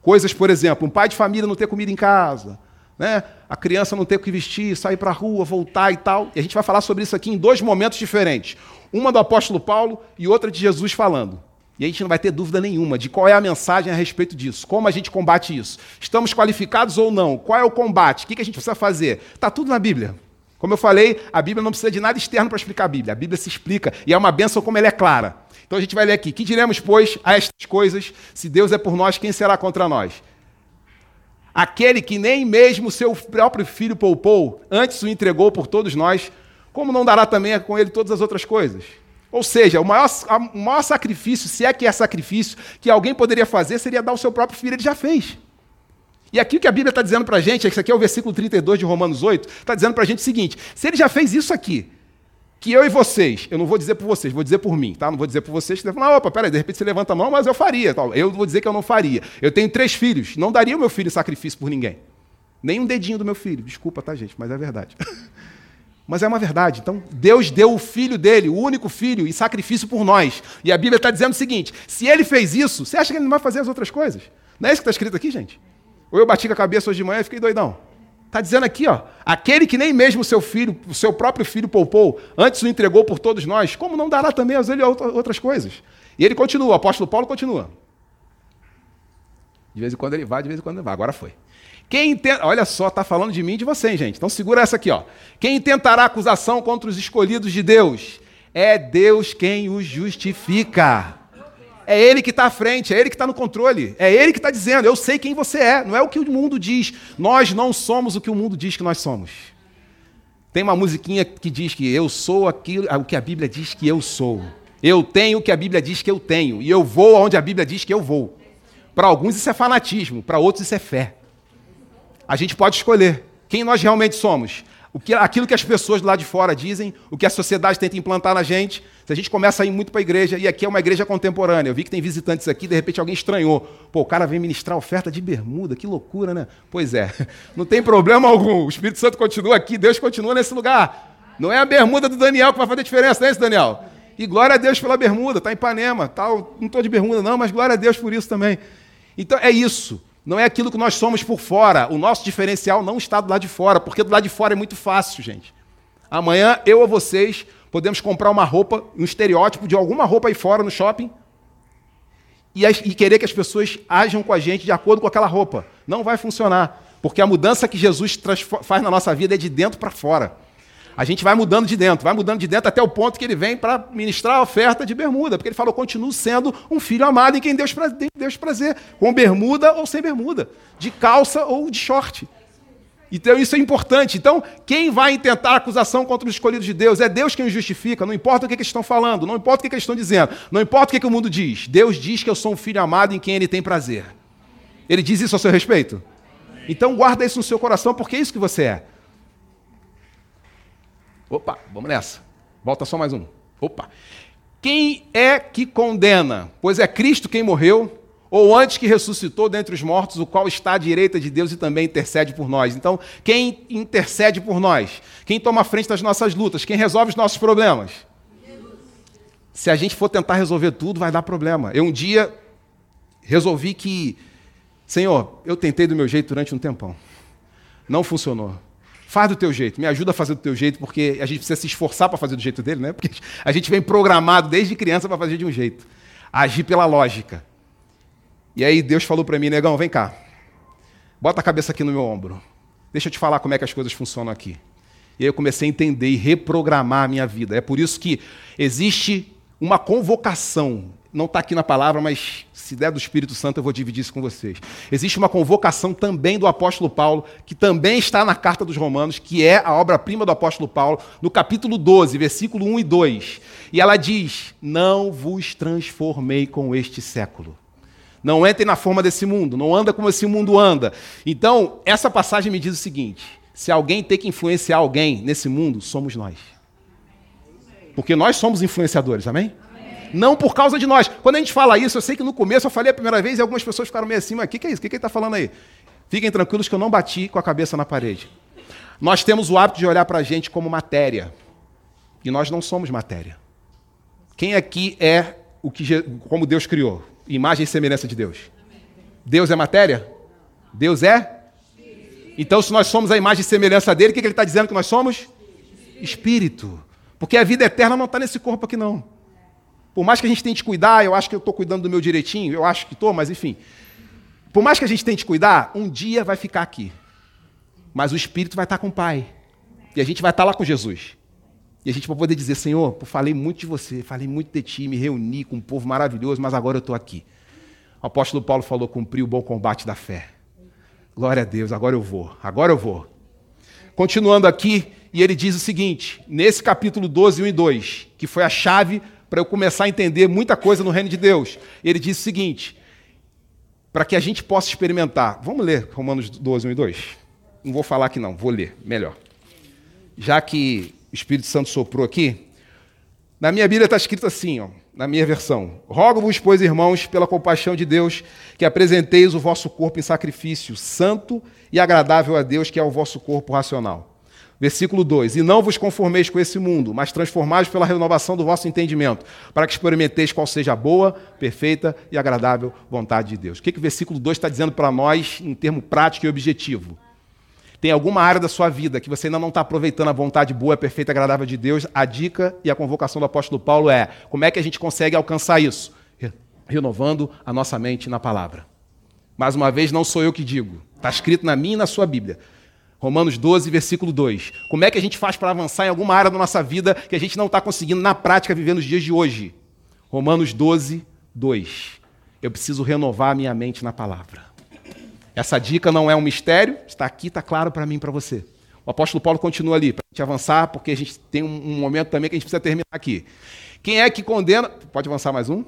Coisas, por exemplo, um pai de família não ter comida em casa, né? a criança não ter o que vestir, sair para a rua, voltar e tal. E a gente vai falar sobre isso aqui em dois momentos diferentes. Uma do apóstolo Paulo e outra de Jesus falando. E a gente não vai ter dúvida nenhuma de qual é a mensagem a respeito disso, como a gente combate isso. Estamos qualificados ou não? Qual é o combate? O que a gente precisa fazer? Está tudo na Bíblia. Como eu falei, a Bíblia não precisa de nada externo para explicar a Bíblia. A Bíblia se explica e é uma bênção como ela é clara. Então a gente vai ler aqui. Que diremos, pois, a estas coisas? Se Deus é por nós, quem será contra nós? Aquele que nem mesmo seu próprio filho poupou, antes o entregou por todos nós, como não dará também com ele todas as outras coisas? Ou seja, o maior, o maior sacrifício, se é que é sacrifício, que alguém poderia fazer seria dar o seu próprio filho. Ele já fez. E aqui o que a Bíblia está dizendo para a gente, esse aqui é o versículo 32 de Romanos 8, está dizendo para a gente o seguinte: se ele já fez isso aqui, que eu e vocês, eu não vou dizer por vocês, vou dizer por mim, tá? Não vou dizer por vocês, que falar, opa, peraí, de repente você levanta a mão, mas eu faria. Tal. Eu vou dizer que eu não faria. Eu tenho três filhos, não daria o meu filho sacrifício por ninguém. Nem um dedinho do meu filho. Desculpa, tá, gente, mas é verdade. Mas é uma verdade. Então, Deus deu o filho dele, o único filho, em sacrifício por nós. E a Bíblia está dizendo o seguinte: se ele fez isso, você acha que ele não vai fazer as outras coisas? Não é isso que está escrito aqui, gente? Ou eu bati com a cabeça hoje de manhã e fiquei doidão. Está dizendo aqui, ó, aquele que nem mesmo o seu filho, o seu próprio filho poupou, antes o entregou por todos nós, como não dará também a ele outras coisas? E ele continua, o apóstolo Paulo continua. De vez em quando ele vai, de vez em quando ele vai. Agora foi. Quem intenta, olha só, está falando de mim e de vocês, gente. Então segura essa aqui, ó. Quem intentará acusação contra os escolhidos de Deus? É Deus quem os justifica. É Ele que está à frente, é Ele que está no controle, é Ele que está dizendo: Eu sei quem você é, não é o que o mundo diz. Nós não somos o que o mundo diz que nós somos. Tem uma musiquinha que diz que eu sou aquilo, o que a Bíblia diz que eu sou. Eu tenho o que a Bíblia diz que eu tenho. E eu vou onde a Bíblia diz que eu vou. Para alguns isso é fanatismo, para outros isso é fé. A gente pode escolher quem nós realmente somos. O que, aquilo que as pessoas lá de fora dizem, o que a sociedade tenta implantar na gente. Se a gente começa a ir muito para a igreja, e aqui é uma igreja contemporânea, eu vi que tem visitantes aqui, de repente alguém estranhou. Pô, o cara vem ministrar oferta de bermuda, que loucura, né? Pois é, não tem problema algum. O Espírito Santo continua aqui, Deus continua nesse lugar. Não é a bermuda do Daniel que vai fazer diferença, não é isso, Daniel? E glória a Deus pela bermuda, tá em Ipanema, tal. Não estou de bermuda, não, mas glória a Deus por isso também. Então é isso. Não é aquilo que nós somos por fora. O nosso diferencial não está do lado de fora, porque do lado de fora é muito fácil, gente. Amanhã, eu ou vocês podemos comprar uma roupa, um estereótipo de alguma roupa aí fora no shopping e, e querer que as pessoas ajam com a gente de acordo com aquela roupa. Não vai funcionar, porque a mudança que Jesus faz na nossa vida é de dentro para fora. A gente vai mudando de dentro, vai mudando de dentro até o ponto que ele vem para ministrar a oferta de bermuda, porque ele falou: continuo sendo um filho amado em quem Deus, Deus prazer, com bermuda ou sem bermuda, de calça ou de short. Então isso é importante. Então, quem vai intentar acusação contra os escolhidos de Deus? É Deus quem os justifica. Não importa o que, eles estão falando, não importa o que, eles estão dizendo, não importa o que, o mundo diz. Deus diz que eu sou um filho amado em quem ele tem prazer. Ele diz isso a seu respeito? Então guarda isso no seu coração, porque é isso que você é. Opa, vamos nessa. Volta só mais um. Opa. Quem é que condena? Pois é Cristo quem morreu, ou antes que ressuscitou dentre os mortos, o qual está à direita de Deus e também intercede por nós. Então, quem intercede por nós? Quem toma frente das nossas lutas? Quem resolve os nossos problemas? Se a gente for tentar resolver tudo, vai dar problema. Eu um dia resolvi que, Senhor, eu tentei do meu jeito durante um tempão. Não funcionou. Faz do teu jeito, me ajuda a fazer do teu jeito, porque a gente precisa se esforçar para fazer do jeito dele, né? Porque a gente vem programado desde criança para fazer de um jeito. Agir pela lógica. E aí Deus falou para mim, negão, vem cá. Bota a cabeça aqui no meu ombro. Deixa eu te falar como é que as coisas funcionam aqui. E aí eu comecei a entender e reprogramar a minha vida. É por isso que existe uma convocação. Não está aqui na palavra, mas se der do Espírito Santo, eu vou dividir isso com vocês. Existe uma convocação também do apóstolo Paulo, que também está na carta dos Romanos, que é a obra-prima do apóstolo Paulo, no capítulo 12, versículo 1 e 2. E ela diz: Não vos transformei com este século não entre na forma desse mundo, não anda como esse mundo anda. Então, essa passagem me diz o seguinte: se alguém tem que influenciar alguém nesse mundo, somos nós. Porque nós somos influenciadores, amém? Não por causa de nós. Quando a gente fala isso, eu sei que no começo eu falei a primeira vez e algumas pessoas ficaram meio assim, mas o que, que é isso? O que, que ele está falando aí? Fiquem tranquilos que eu não bati com a cabeça na parede. Nós temos o hábito de olhar para a gente como matéria. E nós não somos matéria. Quem aqui é o que como Deus criou? imagem e semelhança de Deus. Deus é matéria? Deus é? Então, se nós somos a imagem e semelhança dele, o que ele está dizendo que nós somos? Espírito. Porque a vida eterna não está nesse corpo aqui, não. Por mais que a gente tente cuidar, eu acho que eu estou cuidando do meu direitinho, eu acho que estou, mas enfim. Por mais que a gente tente cuidar, um dia vai ficar aqui. Mas o Espírito vai estar com o Pai. E a gente vai estar lá com Jesus. E a gente vai poder dizer, Senhor, falei muito de você, falei muito de ti, me reuni com um povo maravilhoso, mas agora eu estou aqui. O apóstolo Paulo falou, cumpri o bom combate da fé. Glória a Deus, agora eu vou, agora eu vou. Continuando aqui, e ele diz o seguinte, nesse capítulo 12, 1 e 2, que foi a chave para eu começar a entender muita coisa no reino de Deus. Ele diz o seguinte, para que a gente possa experimentar. Vamos ler Romanos 12, 1 e 2? Não vou falar aqui não, vou ler, melhor. Já que o Espírito Santo soprou aqui. Na minha Bíblia está escrito assim, ó, na minha versão: Rogo-vos, pois, irmãos, pela compaixão de Deus, que apresenteis o vosso corpo em sacrifício santo e agradável a Deus, que é o vosso corpo racional. Versículo 2: E não vos conformeis com esse mundo, mas transformais pela renovação do vosso entendimento, para que experimenteis qual seja a boa, perfeita e agradável vontade de Deus. O que, que o versículo 2 está dizendo para nós em termo prático e objetivo? tem alguma área da sua vida que você ainda não está aproveitando a vontade boa, perfeita, agradável de Deus, a dica e a convocação do apóstolo Paulo é: como é que a gente consegue alcançar isso? Renovando a nossa mente na palavra. Mais uma vez, não sou eu que digo, está escrito na minha e na sua Bíblia. Romanos 12, versículo 2. Como é que a gente faz para avançar em alguma área da nossa vida que a gente não está conseguindo na prática viver nos dias de hoje? Romanos 12, 2. Eu preciso renovar a minha mente na palavra. Essa dica não é um mistério, está aqui, está claro para mim e para você. O apóstolo Paulo continua ali, para a gente avançar, porque a gente tem um, momento também que a gente precisa terminar aqui. Quem é que condena. Pode avançar mais um?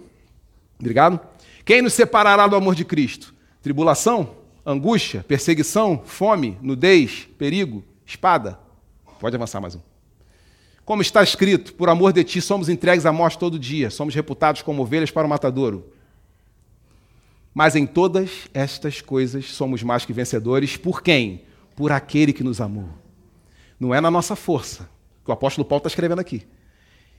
Obrigado. Quem nos separará do amor de Cristo? Tribulação? Angústia? Perseguição? Fome? Nudez? Perigo? Espada? Pode avançar mais um. Como está escrito, por amor de ti somos entregues à morte todo dia, somos reputados como ovelhas para o matadouro. Mas em todas estas coisas somos mais que vencedores. Por quem? Por aquele que nos amou. Não é na nossa força. que o apóstolo Paulo está escrevendo aqui.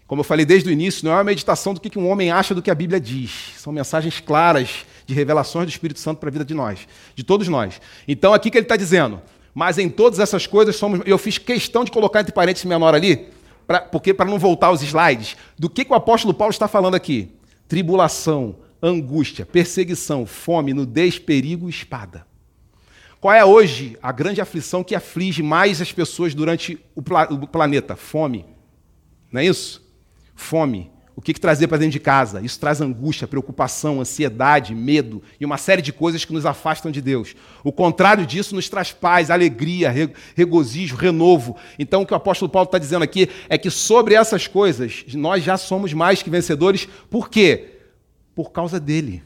Como eu falei desde o início, não é uma meditação do que um homem acha do que a Bíblia diz. São mensagens claras de revelações do Espírito Santo para a vida de nós, de todos nós. Então, aqui que ele está dizendo, mas em todas essas coisas somos. Eu fiz questão de colocar entre parênteses menor ali, pra, porque para não voltar aos slides, do que, que o apóstolo Paulo está falando aqui? Tribulação, angústia, perseguição, fome, nudez, perigo espada. Qual é hoje a grande aflição que aflige mais as pessoas durante o, pla o planeta? Fome. Não é isso? Fome. O que, que trazer para dentro de casa? Isso traz angústia, preocupação, ansiedade, medo e uma série de coisas que nos afastam de Deus. O contrário disso nos traz paz, alegria, regozijo, renovo. Então, o que o apóstolo Paulo está dizendo aqui é que sobre essas coisas nós já somos mais que vencedores. Por quê? Por causa dele.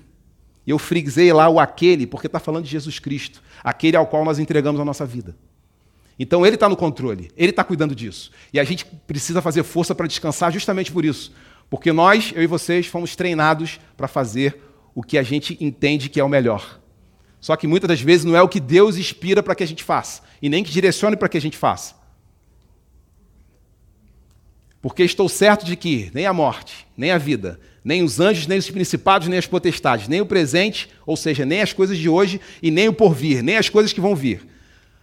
Eu frisei lá o aquele, porque está falando de Jesus Cristo, aquele ao qual nós entregamos a nossa vida. Então ele está no controle, ele está cuidando disso. E a gente precisa fazer força para descansar justamente por isso. Porque nós, eu e vocês, fomos treinados para fazer o que a gente entende que é o melhor. Só que muitas das vezes não é o que Deus inspira para que a gente faça, e nem que direcione para que a gente faça. Porque estou certo de que nem a morte, nem a vida, nem os anjos, nem os principados, nem as potestades, nem o presente, ou seja, nem as coisas de hoje e nem o porvir, nem as coisas que vão vir.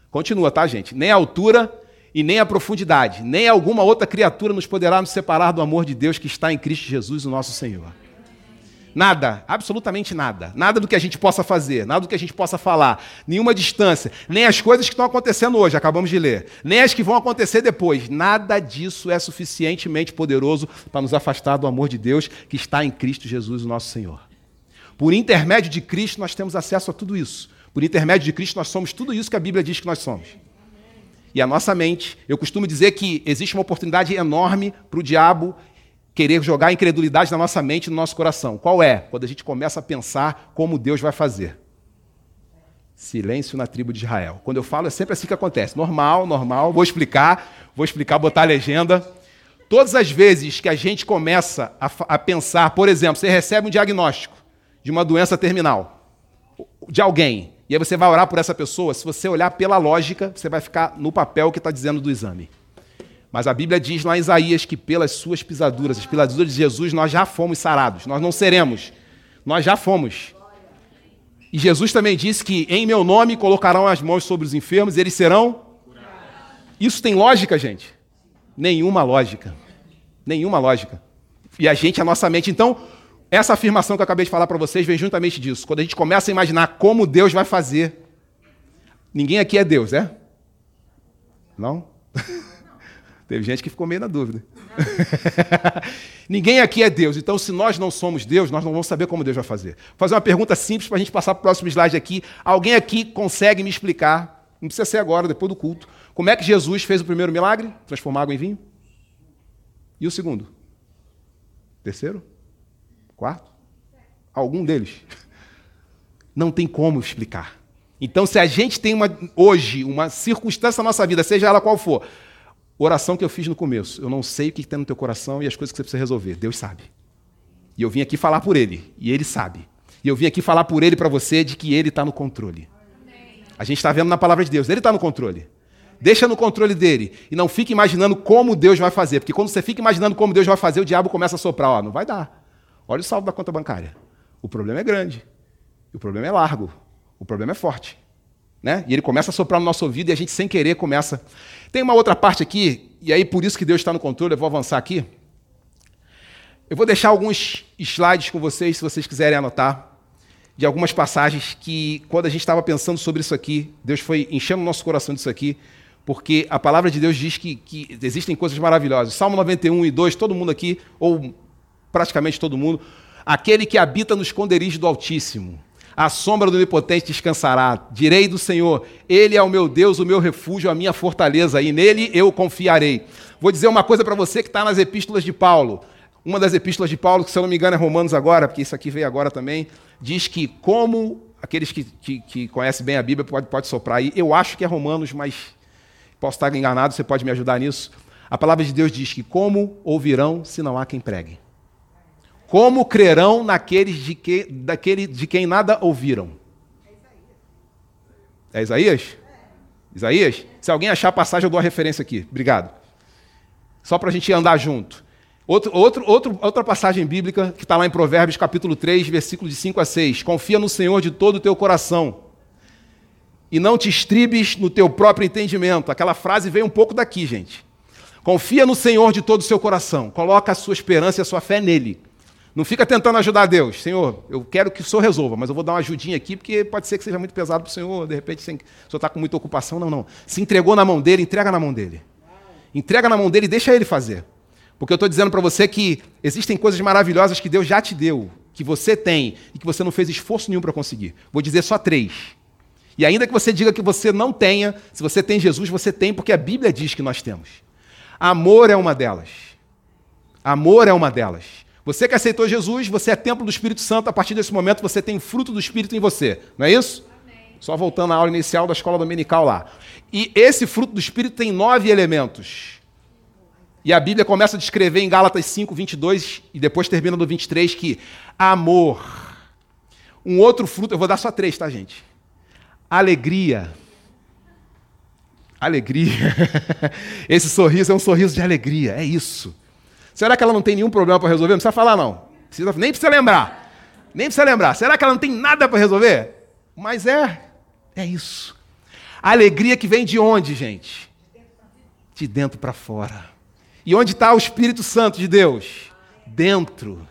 Continua, tá, gente? Nem a altura, e nem a profundidade, nem alguma outra criatura nos poderá nos separar do amor de Deus que está em Cristo Jesus, o nosso Senhor. Nada, absolutamente nada. Nada do que a gente possa fazer, nada do que a gente possa falar, nenhuma distância, nem as coisas que estão acontecendo hoje, acabamos de ler, nem as que vão acontecer depois. Nada disso é suficientemente poderoso para nos afastar do amor de Deus que está em Cristo Jesus, o nosso Senhor. Por intermédio de Cristo, nós temos acesso a tudo isso. Por intermédio de Cristo, nós somos tudo isso que a Bíblia diz que nós somos. E a nossa mente, eu costumo dizer que existe uma oportunidade enorme para o diabo querer jogar incredulidade na nossa mente e no nosso coração. Qual é? Quando a gente começa a pensar como Deus vai fazer. Silêncio na tribo de Israel. Quando eu falo, é sempre assim que acontece. Normal, normal. Vou explicar, vou explicar, botar a legenda. Todas as vezes que a gente começa a, a pensar, por exemplo, você recebe um diagnóstico de uma doença terminal de alguém. E aí você vai orar por essa pessoa, se você olhar pela lógica, você vai ficar no papel que está dizendo do exame. Mas a Bíblia diz lá em Isaías que pelas suas pisaduras, as pisaduras de Jesus, nós já fomos sarados. Nós não seremos. Nós já fomos. E Jesus também disse que em meu nome colocarão as mãos sobre os enfermos e eles serão. Isso tem lógica, gente? Nenhuma lógica. Nenhuma lógica. E a gente, a nossa mente. Então, essa afirmação que eu acabei de falar para vocês vem juntamente disso. Quando a gente começa a imaginar como Deus vai fazer. Ninguém aqui é Deus, é? Não? Teve gente que ficou meio na dúvida. Ninguém aqui é Deus. Então, se nós não somos Deus, nós não vamos saber como Deus vai fazer. Vou fazer uma pergunta simples para a gente passar para o próximo slide aqui. Alguém aqui consegue me explicar, não precisa ser agora, depois do culto, como é que Jesus fez o primeiro milagre? Transformar água em vinho? E o segundo? Terceiro? Quarto? Algum deles. Não tem como explicar. Então, se a gente tem uma, hoje uma circunstância na nossa vida, seja ela qual for, oração que eu fiz no começo, eu não sei o que tem no teu coração e as coisas que você precisa resolver. Deus sabe. E eu vim aqui falar por Ele, e Ele sabe. E eu vim aqui falar por Ele para você de que Ele está no controle. A gente está vendo na palavra de Deus, Ele está no controle. Deixa no controle dele. E não fique imaginando como Deus vai fazer. Porque quando você fica imaginando como Deus vai fazer, o diabo começa a soprar. Ó, não vai dar. Olha o saldo da conta bancária. O problema é grande. O problema é largo. O problema é forte. Né? E ele começa a soprar no nosso ouvido e a gente, sem querer, começa. Tem uma outra parte aqui, e aí por isso que Deus está no controle, eu vou avançar aqui. Eu vou deixar alguns slides com vocês, se vocês quiserem anotar, de algumas passagens que, quando a gente estava pensando sobre isso aqui, Deus foi enchendo o nosso coração disso aqui, porque a palavra de Deus diz que, que existem coisas maravilhosas. Salmo 91 e 2, todo mundo aqui, ou praticamente todo mundo, aquele que habita no esconderijo do Altíssimo. A sombra do Onipotente descansará. Direi do Senhor: Ele é o meu Deus, o meu refúgio, a minha fortaleza, e nele eu confiarei. Vou dizer uma coisa para você que está nas epístolas de Paulo. Uma das epístolas de Paulo, que se eu não me engano é Romanos agora, porque isso aqui veio agora também, diz que como aqueles que, que, que conhecem bem a Bíblia pode, pode soprar aí. Eu acho que é Romanos, mas posso estar enganado, você pode me ajudar nisso. A palavra de Deus diz que como ouvirão se não há quem pregue? Como crerão naqueles de, que, daquele, de quem nada ouviram? É Isaías? É. Isaías? Se alguém achar a passagem, eu dou a referência aqui. Obrigado. Só para a gente andar junto. Outro, outro, outro, outra passagem bíblica que está lá em Provérbios, capítulo 3, versículo de 5 a 6. Confia no Senhor de todo o teu coração e não te estribes no teu próprio entendimento. Aquela frase vem um pouco daqui, gente. Confia no Senhor de todo o seu coração. Coloca a sua esperança e a sua fé nele. Não fica tentando ajudar Deus. Senhor, eu quero que o Senhor resolva, mas eu vou dar uma ajudinha aqui, porque pode ser que seja muito pesado para o Senhor. De repente, o Senhor está com muita ocupação. Não, não. Se entregou na mão dele, entrega na mão dele. Entrega na mão dele e deixa ele fazer. Porque eu estou dizendo para você que existem coisas maravilhosas que Deus já te deu, que você tem e que você não fez esforço nenhum para conseguir. Vou dizer só três. E ainda que você diga que você não tenha, se você tem Jesus, você tem, porque a Bíblia diz que nós temos. Amor é uma delas. Amor é uma delas. Você que aceitou Jesus, você é templo do Espírito Santo, a partir desse momento você tem fruto do Espírito em você. Não é isso? Amém. Só voltando à aula inicial da escola dominical lá. E esse fruto do Espírito tem nove elementos. E a Bíblia começa a descrever em Gálatas 5, 22 e depois termina no 23 que amor. Um outro fruto, eu vou dar só três, tá, gente? Alegria. Alegria. Esse sorriso é um sorriso de alegria, é isso. Será que ela não tem nenhum problema para resolver? Não precisa falar, não. Precisa, nem precisa lembrar. Nem precisa lembrar. Será que ela não tem nada para resolver? Mas é. É isso. A alegria que vem de onde, gente? De dentro para fora. E onde está o Espírito Santo de Deus? Dentro.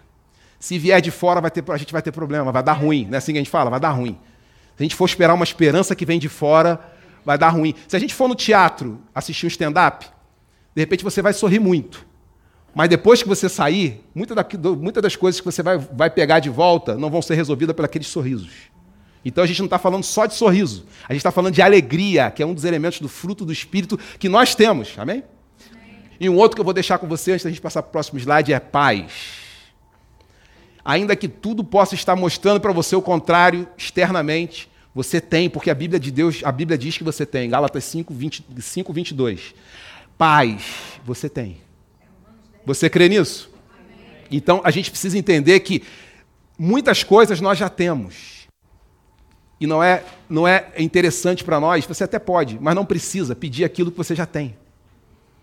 Se vier de fora, vai ter, a gente vai ter problema, vai dar ruim. Não é assim que a gente fala? Vai dar ruim. Se a gente for esperar uma esperança que vem de fora, vai dar ruim. Se a gente for no teatro assistir um stand-up, de repente você vai sorrir muito. Mas depois que você sair, muitas muita das coisas que você vai, vai pegar de volta não vão ser resolvidas aqueles sorrisos. Então a gente não está falando só de sorriso, a gente está falando de alegria, que é um dos elementos do fruto do Espírito que nós temos. Amém? E um outro que eu vou deixar com você antes da gente passar para o próximo slide é paz. Ainda que tudo possa estar mostrando para você o contrário externamente, você tem, porque a Bíblia de Deus, a Bíblia diz que você tem. Gálatas 5, 20, 5 22. Paz, você tem. Você crê nisso? Então a gente precisa entender que muitas coisas nós já temos. E não é, não é interessante para nós, você até pode, mas não precisa pedir aquilo que você já tem.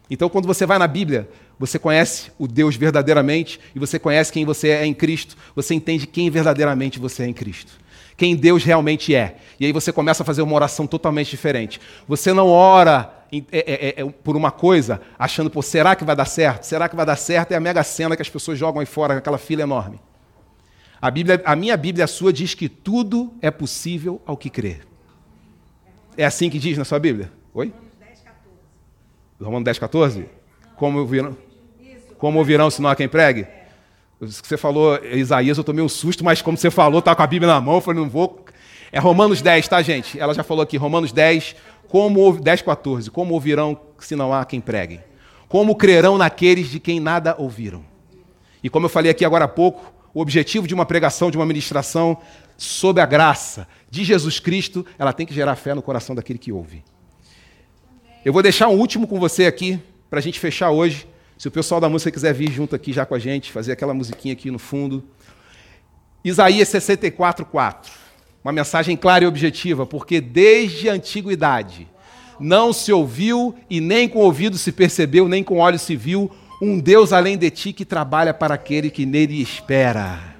Então, quando você vai na Bíblia, você conhece o Deus verdadeiramente e você conhece quem você é em Cristo, você entende quem verdadeiramente você é em Cristo. Quem Deus realmente é. E aí você começa a fazer uma oração totalmente diferente. Você não ora é, é, é, por uma coisa achando, pô, será que vai dar certo? Será que vai dar certo? É a mega cena que as pessoas jogam aí fora, aquela fila enorme. A, Bíblia, a minha Bíblia, a sua, diz que tudo é possível ao que crer. É assim que diz na sua Bíblia? Oi? Romanos 10, 14? Como ouvirão, como ouvirão se não há quem pregue? Você falou, Isaías, eu tomei um susto, mas como você falou, tá com a Bíblia na mão, eu falei, não vou. É Romanos 10, tá, gente? Ela já falou aqui, Romanos 10, como 10, 14. Como ouvirão se não há quem pregue? Como crerão naqueles de quem nada ouviram? E como eu falei aqui agora há pouco, o objetivo de uma pregação, de uma ministração sob a graça de Jesus Cristo, ela tem que gerar fé no coração daquele que ouve. Eu vou deixar um último com você aqui, para a gente fechar hoje. Se o pessoal da música quiser vir junto aqui já com a gente, fazer aquela musiquinha aqui no fundo. Isaías 64, 4. Uma mensagem clara e objetiva, porque desde a antiguidade não se ouviu e nem com ouvido se percebeu, nem com olhos se viu um Deus além de ti que trabalha para aquele que nele espera.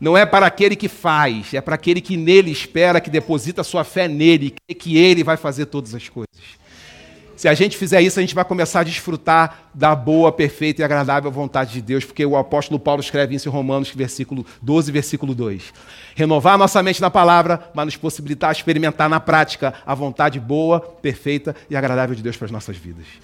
Não é para aquele que faz, é para aquele que nele espera, que deposita sua fé nele, que ele vai fazer todas as coisas. Se a gente fizer isso, a gente vai começar a desfrutar da boa, perfeita e agradável vontade de Deus, porque o apóstolo Paulo escreve isso em Romanos, versículo 12, versículo 2. Renovar nossa mente na palavra, mas nos possibilitar experimentar na prática a vontade boa, perfeita e agradável de Deus para as nossas vidas.